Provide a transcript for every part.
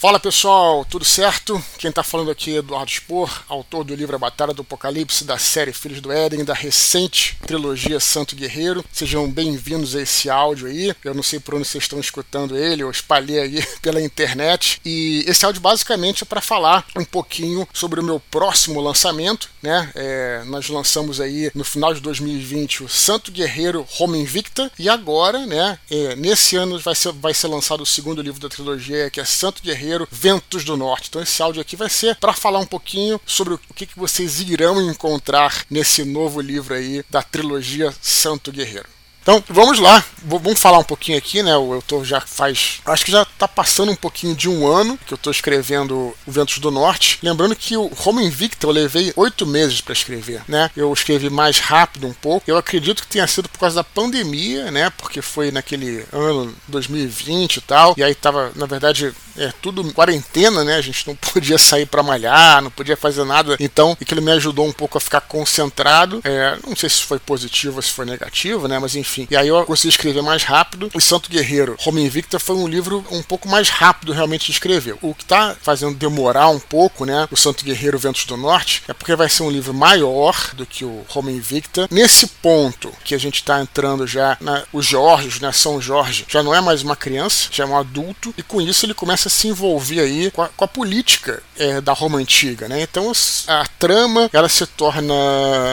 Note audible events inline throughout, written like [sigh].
Fala pessoal, tudo certo? Quem está falando aqui é Eduardo Spor, autor do livro A Batalha do Apocalipse, da série Filhos do Éden, da recente trilogia Santo Guerreiro. Sejam bem-vindos a esse áudio aí. Eu não sei por onde vocês estão escutando ele, eu espalhei aí [laughs] pela internet. E esse áudio basicamente é para falar um pouquinho sobre o meu próximo lançamento, né? É, nós lançamos aí no final de 2020 o Santo Guerreiro Roma Invicta e agora, né? É, nesse ano vai ser, vai ser lançado o segundo livro da trilogia, que é Santo Guerreiro Ventos do Norte. Então esse áudio aqui vai ser para falar um pouquinho sobre o que, que vocês irão encontrar nesse novo livro aí da trilogia Santo Guerreiro. Então, vamos lá. Vamos falar um pouquinho aqui, né? Eu tô já faz. Acho que já tá passando um pouquinho de um ano que eu tô escrevendo o Ventos do Norte. Lembrando que o Roma Invicta eu levei oito meses para escrever, né? Eu escrevi mais rápido um pouco. Eu acredito que tenha sido por causa da pandemia, né? Porque foi naquele ano 2020 e tal. E aí tava, na verdade, é tudo quarentena, né? A gente não [laughs] podia sair para malhar, não podia fazer nada. Então, aquilo me ajudou um pouco a ficar concentrado. É, não sei se foi positivo ou se foi negativo, né? Mas enfim. E aí eu consegui escrever mais rápido. O Santo Guerreiro, Roma Invicta, foi um livro um pouco mais rápido realmente de escrever. O que está fazendo demorar um pouco, né? O Santo Guerreiro Ventos do Norte, é porque vai ser um livro maior do que o Roma Invicta. Nesse ponto que a gente está entrando já, na, os Jorge, né? São Jorge, já não é mais uma criança, já é um adulto, e com isso ele começa a se envolver aí com a, com a política é, da Roma Antiga, né? Então a trama ela se torna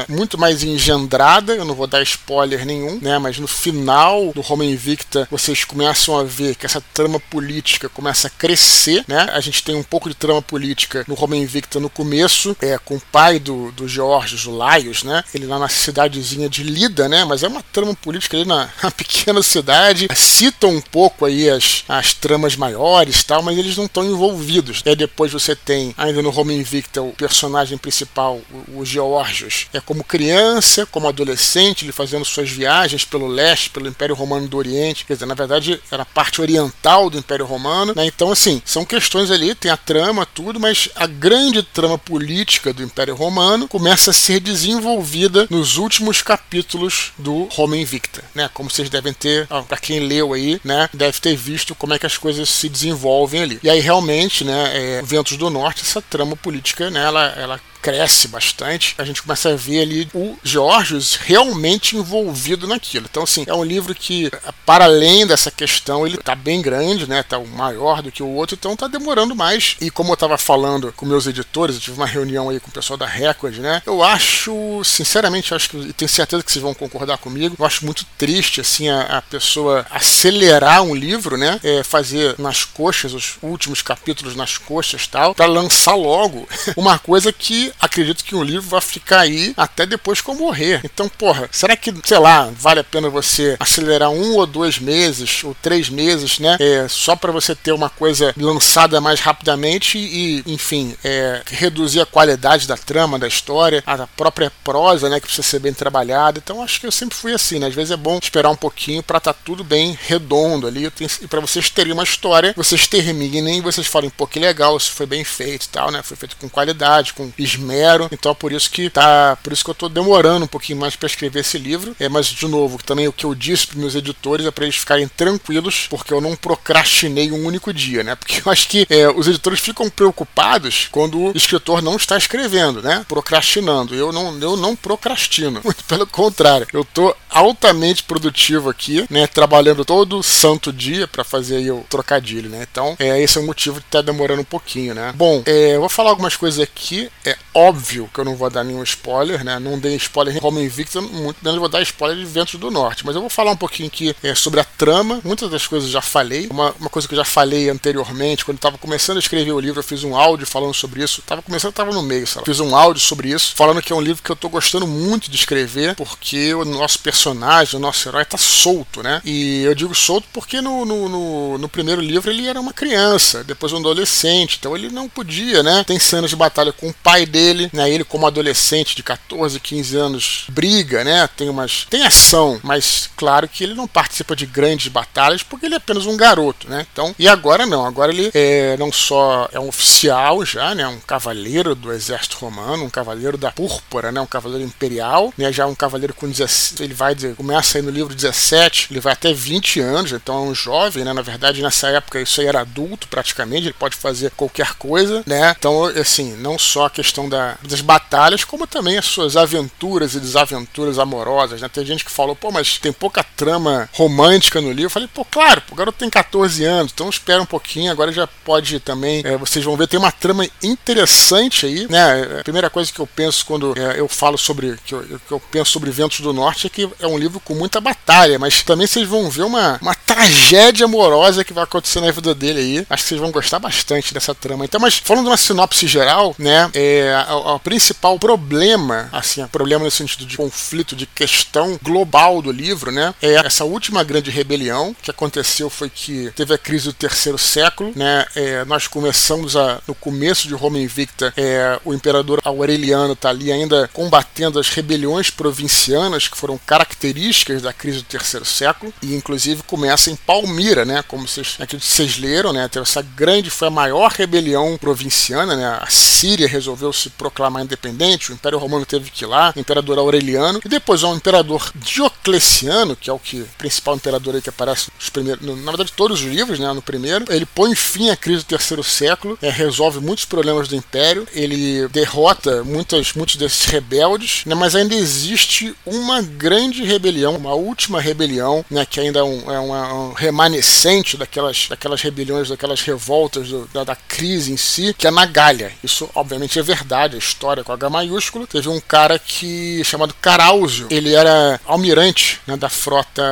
muito mais engendrada, eu não vou dar spoiler nenhum, né? Mas no final do Roma Invicta vocês começam a ver que essa trama política começa a crescer, né? A gente tem um pouco de trama política no Roma Invicta no começo, é com o pai do, do George, o Laios, né? Ele lá na cidadezinha de Lida, né? Mas é uma trama política ali na, [laughs] na pequena cidade. Citam um pouco aí as, as tramas maiores tal, mas eles não estão envolvidos. Aí depois você tem, ainda no Roma Invicta, o personagem principal, o, Georgios, é como criança, como adolescente, ele fazendo suas viagens pelo pelo leste, pelo Império Romano do Oriente, quer dizer, na verdade era a parte oriental do Império Romano, né? Então, assim, são questões ali, tem a trama, tudo, mas a grande trama política do Império Romano começa a ser desenvolvida nos últimos capítulos do Roma Invicta, né? Como vocês devem ter, para quem leu aí, né, deve ter visto como é que as coisas se desenvolvem ali. E aí realmente, né, é, Ventos do Norte, essa trama política, né, ela, ela cresce bastante, a gente começa a ver ali o Georgios realmente envolvido naquilo. Então, assim, é um livro que, para além dessa questão, ele tá bem grande, né? Tá maior do que o outro, então tá demorando mais. E como eu tava falando com meus editores, eu tive uma reunião aí com o pessoal da Record, né? Eu acho, sinceramente, acho que, e tenho certeza que vocês vão concordar comigo, eu acho muito triste, assim, a, a pessoa acelerar um livro, né? É, fazer nas coxas, os últimos capítulos nas coxas tal, para lançar logo [laughs] uma coisa que acredito que um livro vai ficar aí até depois que eu morrer. Então, porra, será que, sei lá, vale a pena você acelerar um ou dois meses ou três meses, né? É, só para você ter uma coisa lançada mais rapidamente e, enfim, é, reduzir a qualidade da trama, da história, a própria prosa, né? Que precisa ser bem trabalhada. Então, acho que eu sempre fui assim, né? Às vezes é bom esperar um pouquinho para estar tá tudo bem redondo ali e para vocês terem uma história, vocês terminem e vocês falem, pô, que legal, isso foi bem feito e tal, né? Foi feito com qualidade, com esmero esmero. Então é por isso que tá, por isso que eu tô demorando um pouquinho mais para escrever esse livro. É, mas de novo, também o que eu disse para meus editores é para eles ficarem tranquilos, porque eu não procrastinei um único dia, né? Porque eu acho que é, os editores ficam preocupados quando o escritor não está escrevendo, né? Procrastinando. Eu não, eu não procrastino. [laughs] Muito pelo contrário, eu tô altamente produtivo aqui, né? Trabalhando todo santo dia para fazer aí o trocadilho, né? Então, é, esse é o motivo de estar tá demorando um pouquinho, né? Bom, é, eu vou falar algumas coisas aqui. É óbvio que eu não vou dar nenhum spoiler, né? Não dei spoiler em Roma Invicta, muito menos vou dar spoiler de Ventos do Norte. Mas eu vou falar um pouquinho aqui é, sobre a trama. Muitas das coisas eu já falei. Uma, uma coisa que eu já falei anteriormente, quando eu estava começando a escrever o livro, eu fiz um áudio falando sobre isso. Tava começando, estava no meio, sabe? Fiz um áudio sobre isso, falando que é um livro que eu estou gostando muito de escrever, porque o nosso personagem, o nosso herói, está solto, né? E eu digo solto porque no, no, no, no primeiro livro ele era uma criança, depois um adolescente, então ele não podia, né? Tem cenas de batalha com o pai dele dele, né? Ele como adolescente de 14, 15 anos briga, né? Tem umas tem ação, mas claro que ele não participa de grandes batalhas porque ele é apenas um garoto, né? Então, e agora não, agora ele é, não só é um oficial já, né? Um cavaleiro do exército romano, um cavaleiro da púrpura, né? Um cavaleiro imperial, né? Já um cavaleiro com 17, ele vai começa aí no livro 17, ele vai até 20 anos, então é um jovem, né? Na verdade, nessa época isso aí era adulto praticamente, ele pode fazer qualquer coisa, né? Então, assim, não só a questão da, das batalhas, como também as suas aventuras e desaventuras amorosas, né? Tem gente que falou, pô, mas tem pouca trama romântica no livro. Eu falei, pô, claro, o garoto tem 14 anos, então espera um pouquinho, agora já pode também, é, vocês vão ver, tem uma trama interessante aí, né? A primeira coisa que eu penso quando é, eu falo sobre, que eu, que eu penso sobre Ventos do Norte é que é um livro com muita batalha, mas também vocês vão ver uma, uma tragédia amorosa que vai acontecer na vida dele aí. Acho que vocês vão gostar bastante dessa trama. Então, mas falando de uma sinopse geral, né, é, o principal problema, assim, problema no sentido de conflito, de questão global do livro, né, é essa última grande rebelião que aconteceu foi que teve a crise do terceiro século, né, é, nós começamos a, no começo de Roma Invicta, é, o imperador Aureliano está ali ainda combatendo as rebeliões provincianas que foram características da crise do terceiro século e inclusive começa em Palmira, né, como vocês, vocês leram, né, essa grande foi a maior rebelião provinciana, né, a Síria resolveu se proclamar independente, o Império Romano teve que ir lá, o imperador Aureliano e depois o imperador Diocleciano, que é o que principal imperador aí que aparece nos primeiros, na verdade todos os livros, né, no primeiro, ele põe fim à crise do terceiro século, é, resolve muitos problemas do império, ele derrota muitas, muitos desses rebeldes, né, mas ainda existe uma grande rebelião, uma última rebelião, né, que ainda é um, é um remanescente daquelas, daquelas rebeliões, daquelas revoltas do, da, da, crise em si, que é na Gália. Isso obviamente é verdade, a história com H maiúsculo. Teve um cara que chamado Caráusio, ele era almirante né, da frota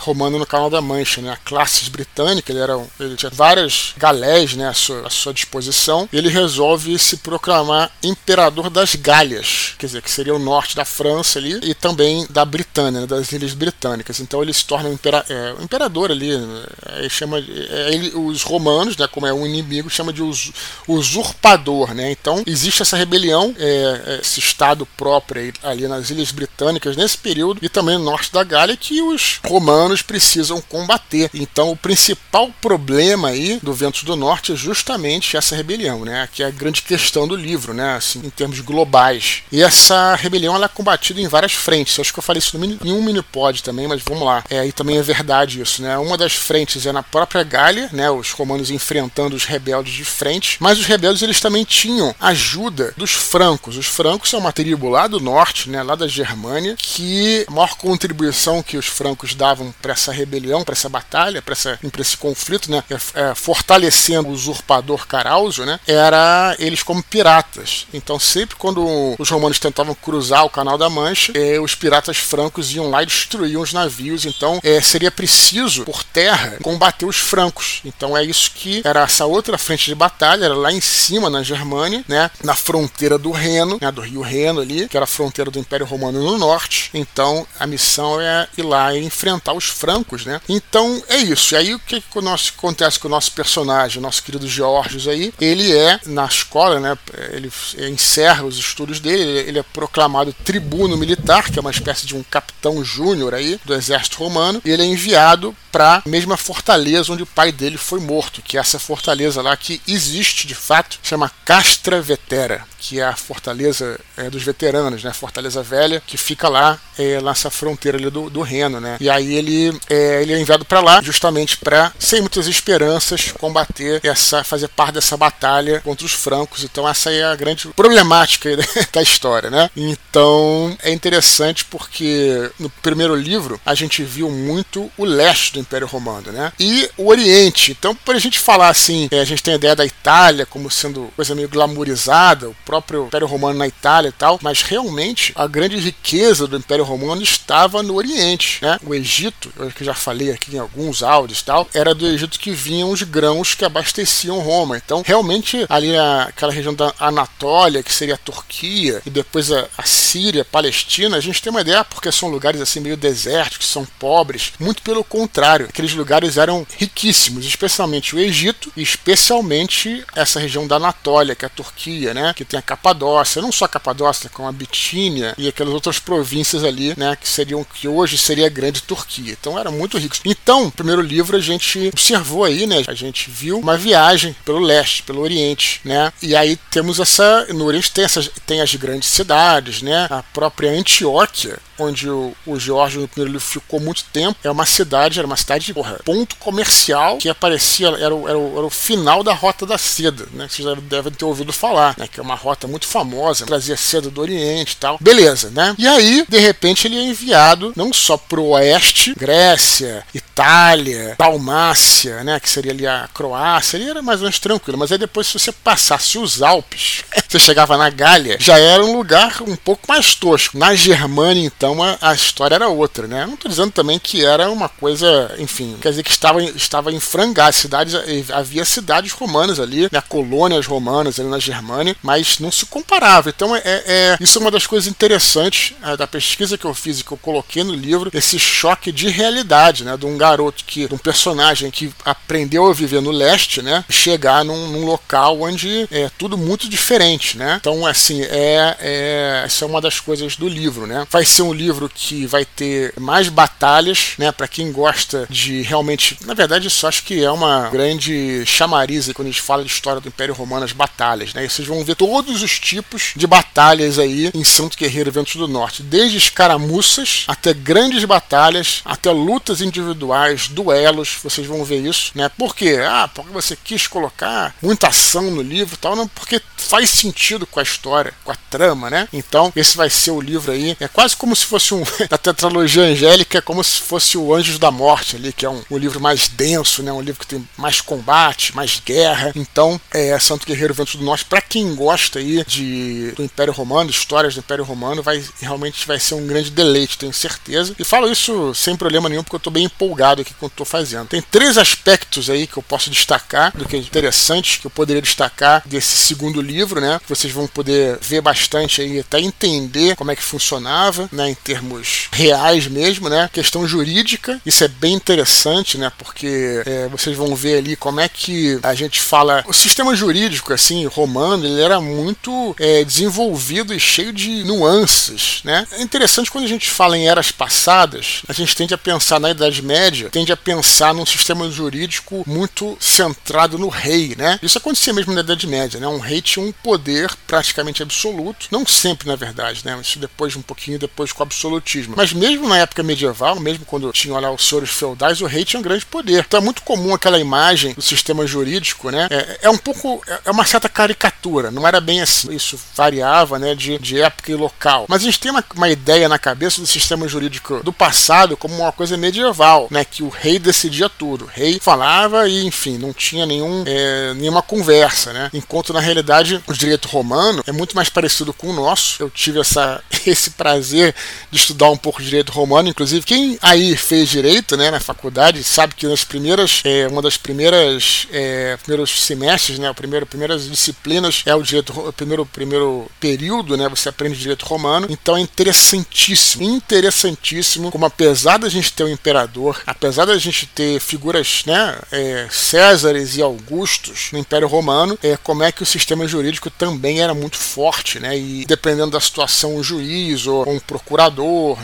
romana no Canal da Mancha, né, a classes britânica, ele, era, ele tinha várias galés né, à, sua, à sua disposição. Ele resolve se proclamar imperador das Gálias, quer dizer, que seria o norte da França ali, e também da Britânia, né, das ilhas britânicas. Então ele se torna um, impera, é, um imperador ali, né, ele chama, é, ele, os romanos, né, como é um inimigo, chama de us, usurpador. Né? Então existe essa rebelião, é, é esse estado próprio ali nas ilhas britânicas nesse período, e também no norte da Gália, que os romanos precisam combater. Então o principal problema aí do Ventos do Norte é justamente essa rebelião, né? que é a grande questão do livro, né? assim, em termos globais. E essa rebelião ela é combatida em várias frentes. Eu acho que eu falei isso em um mini pod também, mas vamos lá. É, e também é verdade isso, né? Uma das frentes é na própria Gália, né? Os romanos enfrentando os rebeldes de frente, mas os rebeldes eles também tinham ajuda dos francos. Os francos são uma tribo lá do norte, né? Lá da Germânia, que a maior contribuição que os francos davam para essa rebelião, para essa batalha, para esse conflito, né? É, é, fortalecendo o usurpador Caráusio, né? Era eles como piratas. Então sempre quando os romanos tentavam cruzar o Canal da Mancha, é, os piratas francos iam lá e destruíam os navios. Então é, seria preciso por terra combater os francos. Então é isso que era essa outra frente de batalha, era lá em cima na Germânia, né? Na fronteira do Reno, né? Do Rio Reno ali, que era a fronteira do Império Romano no norte. Então a missão é ir lá e enfrentar os francos, né? Então é isso. E aí o que, que o nosso, acontece com o nosso personagem, nosso querido Georgios aí? Ele é na escola, né? Ele encerra os estudos dele, ele é proclamado tribuno militar, que é uma espécie de um capitão júnior aí do exército romano, ele é enviado para a mesma fortaleza onde o pai dele foi morto, que é essa fortaleza lá que existe de fato, chama Castra Vetera, que é a fortaleza é, dos veteranos, né? Fortaleza Velha, que fica lá é, nessa fronteira ali do, do Reno, né? E aí ele é, ele é enviado para lá justamente para, sem muitas esperanças, combater essa, fazer parte dessa batalha contra os francos. Então essa é a grande problemática [laughs] da história, né? Então é interessante porque no primeiro livro a gente viu muito o leste do Império Romano, né? E o Oriente. Então, para a gente falar assim, é, a gente tem a ideia da Itália como sendo coisa meio glamourizada, o próprio Império Romano na Itália e tal, mas realmente a grande riqueza do Império Romano estava no Oriente, né? O Egito, eu que já falei aqui em alguns áudios e tal, era do Egito que vinham os grãos que abasteciam Roma. Então, realmente ali aquela região da Anatólia, que seria a Turquia, e depois a, a Síria, a Palestina, a gente tem uma ideia porque são lugares assim meio desérticos, são pobres, muito pelo contrário aqueles lugares eram riquíssimos, especialmente o Egito e especialmente essa região da Anatólia, que é a Turquia, né? Que tem tinha Capadócia, não só Capadócia, como a Bitínia e aquelas outras províncias ali, né, que seriam que hoje seria a grande Turquia. Então eram muito ricos. Então, no primeiro livro a gente observou aí, né, a gente viu uma viagem pelo leste, pelo Oriente, né? E aí temos essa no Oriente tem essas tem as grandes cidades, né? A própria Antioquia, onde o, o Jorge no primeiro livro ficou muito tempo, é uma cidade, era uma cidade, porra, ponto comercial que aparecia, era o, era o, era o final da Rota da Seda, né? Vocês devem ter ouvido falar, né? Que é uma rota muito famosa, trazia seda do Oriente e tal. Beleza, né? E aí, de repente, ele é enviado não só pro oeste, Grécia, Itália, Dalmácia, né? Que seria ali a Croácia, ali era mais ou menos tranquilo, mas aí depois, se você passasse os Alpes, [laughs] você chegava na Gália, já era um lugar um pouco mais tosco. Na Germânia, então, então a, a, história era outra, né? Não estou dizendo também que era uma coisa, enfim, quer dizer que estava, estava em frangar cidades, havia cidades romanas ali, né? colônias romanas ali na Germânia, mas não se comparava. Então é, é isso é uma das coisas interessantes é, da pesquisa que eu fiz e que eu coloquei no livro, esse choque de realidade, né? De um garoto que, de um personagem que aprendeu a viver no leste, né? Chegar num, num local onde é tudo muito diferente, né? Então, assim, é, é, essa é uma das coisas do livro, né? Vai ser um livro que vai ter mais batalhas, né? Para quem gosta de realmente. Na verdade, isso acho que é uma grande chamariza quando a gente fala de história do Império Romano, as batalhas, né? E vocês vão ver todos os tipos de batalhas aí em Santo Guerreiro Ventos do Norte, desde escaramuças até grandes batalhas, até lutas individuais, duelos, vocês vão ver isso, né? Por quê? Ah, porque você quis colocar muita ação no livro, tal, não, porque faz sentido com a história, com a trama, né? Então, esse vai ser o livro aí, é quase como se fosse um. [laughs] da tetralogia angélica, é como se fosse o Anjos da Morte ali, que é um, um, livro mais denso, né? Um livro que tem mais combate, mais guerra. Então, é Santo Guerreiro Vento do Norte, para quem gosta aí de, do Império Romano, histórias do Império Romano, vai realmente vai ser um grande deleite, tenho certeza. E falo isso sem problema nenhum, porque eu estou bem empolgado aqui com o que estou fazendo. Tem três aspectos aí que eu posso destacar, do que é interessante, que eu poderia destacar desse segundo livro, né? Que vocês vão poder ver bastante aí, até entender como é que funcionava, né? Termos reais mesmo, né? Questão jurídica, isso é bem interessante, né? Porque é, vocês vão ver ali como é que a gente fala. O sistema jurídico, assim, romano, ele era muito é, desenvolvido e cheio de nuances, né? É interessante quando a gente fala em eras passadas, a gente tende a pensar na Idade Média, tende a pensar num sistema jurídico muito centrado no rei, né? Isso acontecia mesmo na Idade Média, né? Um rei tinha um poder praticamente absoluto, não sempre, na verdade, né? Isso depois, um pouquinho depois com absolutismo. Mas mesmo na época medieval, mesmo quando tinham lá os senhores feudais, o rei tinha um grande poder. Então é muito comum aquela imagem do sistema jurídico, né? É, é um pouco, é, é uma certa caricatura, não era bem assim. Isso variava, né, de, de época e local. Mas a gente tem uma, uma ideia na cabeça do sistema jurídico do passado como uma coisa medieval, né, que o rei decidia tudo. O rei falava e, enfim, não tinha nenhum, é, nenhuma conversa, né? Enquanto na realidade o direito romano é muito mais parecido com o nosso. Eu tive essa, [laughs] esse prazer de estudar um pouco direito romano, inclusive. Quem aí fez direito, né, na faculdade, sabe que nas primeiras, é, uma das primeiras, é, primeiros semestres, né, o primeiro, primeiras disciplinas é o direito, o primeiro, primeiro período, né, você aprende direito romano, então é interessantíssimo, interessantíssimo, como apesar da gente ter o um imperador, apesar da gente ter figuras, né, é, Césares e Augustos no Império Romano, é, como é que o sistema jurídico também era muito forte, né, e dependendo da situação, um juiz ou um procurador,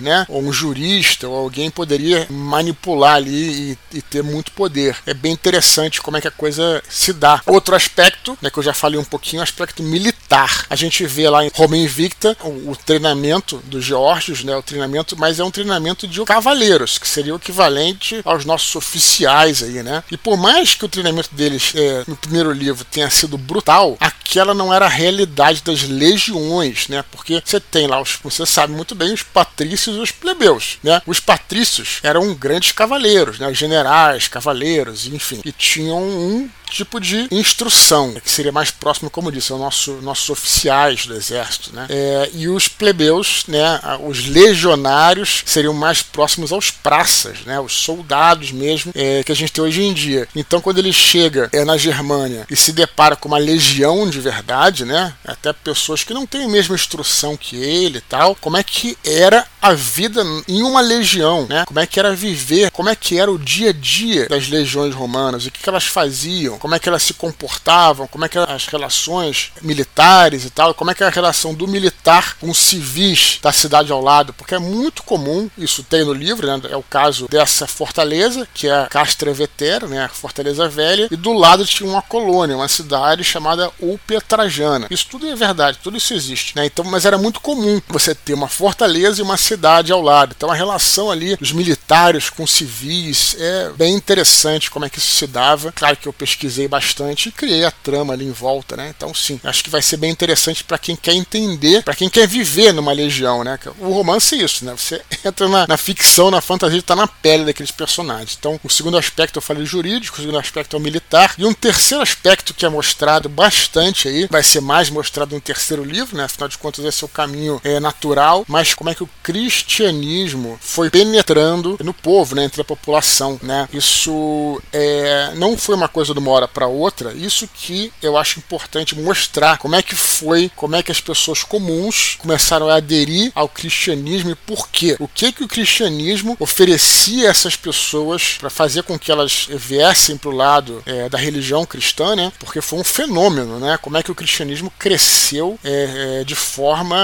né, ou um jurista, ou alguém poderia manipular ali e, e, ter muito poder. É bem interessante como é que a coisa se dá. Outro aspecto, né, que eu já falei um pouquinho, o aspecto militar. A gente vê lá em Roma Invicta o, o treinamento dos Geórgios, né, o treinamento, mas é um treinamento de cavaleiros, que seria o equivalente aos nossos oficiais aí, né? E por mais que o treinamento deles é, no primeiro livro tenha sido brutal, aquela não era a realidade das legiões, né? Porque você tem lá os, você sabe muito bem os patrícios e os plebeus, né? Os patrícios eram grandes cavaleiros, né? Generais, cavaleiros, enfim, e tinham um tipo de instrução, que seria mais próximo, como disse, ao nosso, nossos oficiais do exército, né? É, e os plebeus, né, os legionários, seriam mais próximos aos praças, né, os soldados mesmo é, que a gente tem hoje em dia. Então, quando ele chega é, na Germânia e se depara com uma legião de verdade, né, até pessoas que não têm a mesma instrução que ele e tal, como é que era a vida em uma legião, né? Como é que era viver, como é que era o dia a dia das legiões romanas, o que, que elas faziam, como é que elas se comportavam, como é que eram as relações militares e tal, como é que era a relação do militar com civis da cidade ao lado, porque é muito comum, isso tem no livro, né? É o caso dessa fortaleza, que é a Castra Vetera, né? A fortaleza velha, e do lado tinha uma colônia, uma cidade chamada Ulpia Trajana. Isso tudo é verdade, tudo isso existe, né? Então, mas era muito comum você ter uma fortaleza e uma cidade ao lado. Então a relação ali dos militares com civis é bem interessante como é que isso se dava. Claro que eu pesquisei bastante e criei a trama ali em volta, né? Então sim, acho que vai ser bem interessante para quem quer entender, para quem quer viver numa legião, né? O romance é isso, né? Você [laughs] entra na, na ficção, na fantasia, está na pele daqueles personagens. Então o segundo aspecto eu falei jurídico, o segundo aspecto é o militar e um terceiro aspecto que é mostrado bastante aí, vai ser mais mostrado no terceiro livro, né? Afinal de contas esse é o caminho é, natural, mas como é que o cristianismo foi penetrando no povo, né? Entre a população, né? Isso é, não foi uma coisa de uma hora para outra. Isso que eu acho importante mostrar como é que foi, como é que as pessoas comuns começaram a aderir ao cristianismo e por quê. O que que o cristianismo oferecia a essas pessoas para fazer com que elas viessem para o lado é, da religião cristã, né? Porque foi um fenômeno, né? Como é que o cristianismo cresceu é, é, de forma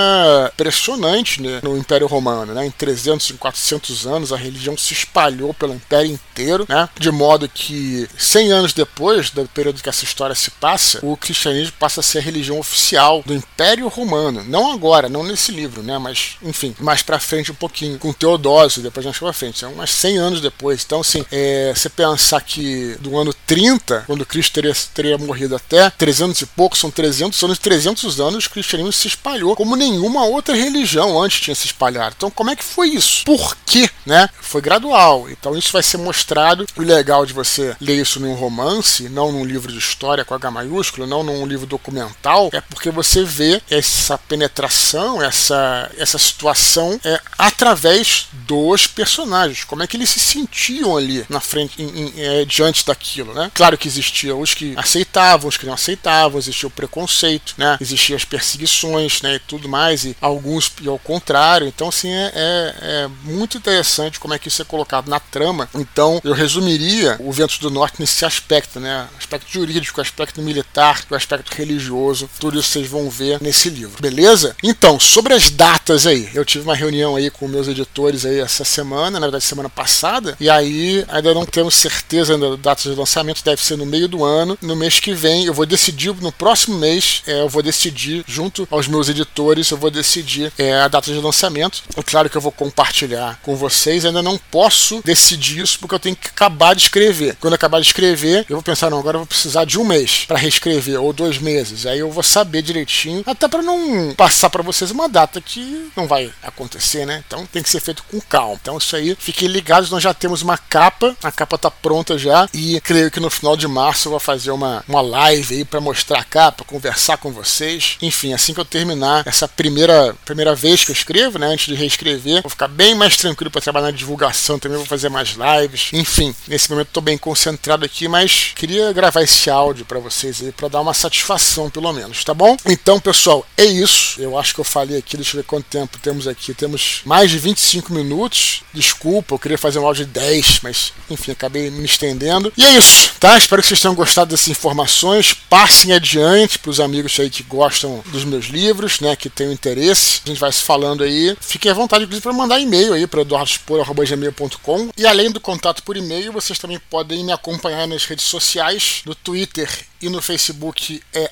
impressionante né? no Império Romano, né? Em 300 e 400 anos a religião se espalhou pelo Império inteiro, né? De modo que 100 anos depois do período que essa história se passa, o cristianismo passa a ser a religião oficial do Império Romano. Não agora, não nesse livro, né? Mas, enfim, mais para frente um pouquinho, com Teodósio, depois mais para frente, são umas 100 anos depois. Então, assim, é, você pensar que do ano 30, quando Cristo teria, teria morrido até 300 e pouco, são 300 anos, 300 anos, o cristianismo se espalhou como nenhuma outra religião antes tinha se espalhado. Então, como é que foi isso? Por quê? Né? Foi gradual. Então, isso vai ser mostrado. O legal de você ler isso num romance, não num livro de história com H maiúsculo, não num livro documental, é porque você vê essa penetração, essa, essa situação é, através dos personagens. Como é que eles se sentiam ali na frente, em, em, é, diante daquilo, né? Claro que existiam os que aceitavam, os que não aceitavam, existia o preconceito, né? Existiam as perseguições, né? E tudo mais, e alguns e ao contrário. Então, assim, é, é, é muito interessante como é que isso é colocado na trama. Então, eu resumiria o Ventos do Norte nesse aspecto, né? Aspecto jurídico, aspecto militar, o aspecto religioso, tudo isso vocês vão ver nesse livro, beleza? Então, sobre as datas aí, eu tive uma reunião aí com meus editores aí essa semana, na verdade semana passada, e aí ainda não temos certeza da data de lançamento, deve ser no meio do ano. No mês que vem, eu vou decidir, no próximo mês, é, eu vou decidir, junto aos meus editores, eu vou decidir é, a data de lançamento. É claro que eu vou compartilhar com vocês, ainda não posso decidir isso porque eu tenho que acabar de escrever. Quando acabar de escrever, eu vou pensar, não, agora eu vou precisar de um mês para reescrever, ou dois meses. Aí eu vou saber direitinho, até para não passar para vocês uma data que não vai acontecer, né? Então tem que ser feito com calma. Então isso aí, fiquem ligados, nós já temos uma capa, a capa tá pronta já, e creio que no final de março eu vou fazer uma, uma live aí para mostrar a capa, conversar com vocês. Enfim, assim que eu terminar essa primeira, primeira vez que eu escrevo, né? Antes de reescrever, vou ficar bem mais tranquilo para trabalhar na divulgação também, vou fazer mais lives. Enfim, nesse momento estou bem concentrado aqui, mas queria gravar esse áudio para vocês aí, para dar uma satisfação pelo menos, tá bom? Então, pessoal, é isso. Eu acho que eu falei aqui, deixa eu ver quanto tempo temos aqui. Temos mais de 25 minutos. Desculpa, eu queria fazer um áudio de 10, mas enfim, acabei me estendendo. E é isso, tá? Espero que vocês tenham gostado dessas informações. Passem adiante para os amigos aí que gostam dos meus livros, né? Que tenham interesse. A gente vai se falando aí. Fiquem à vontade, inclusive, para mandar e-mail aí para eduardospor.gmail.com. E além do contato por e-mail, vocês também podem me acompanhar nas redes sociais, no Twitter e no Facebook é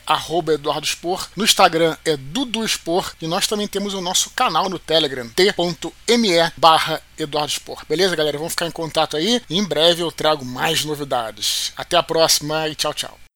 @eduardospor, no Instagram é duduspor e nós também temos o nosso canal no Telegram, t.me barra Beleza, galera? Vamos ficar em contato aí. Em breve eu trago mais novidades. Até a próxima e tchau, tchau.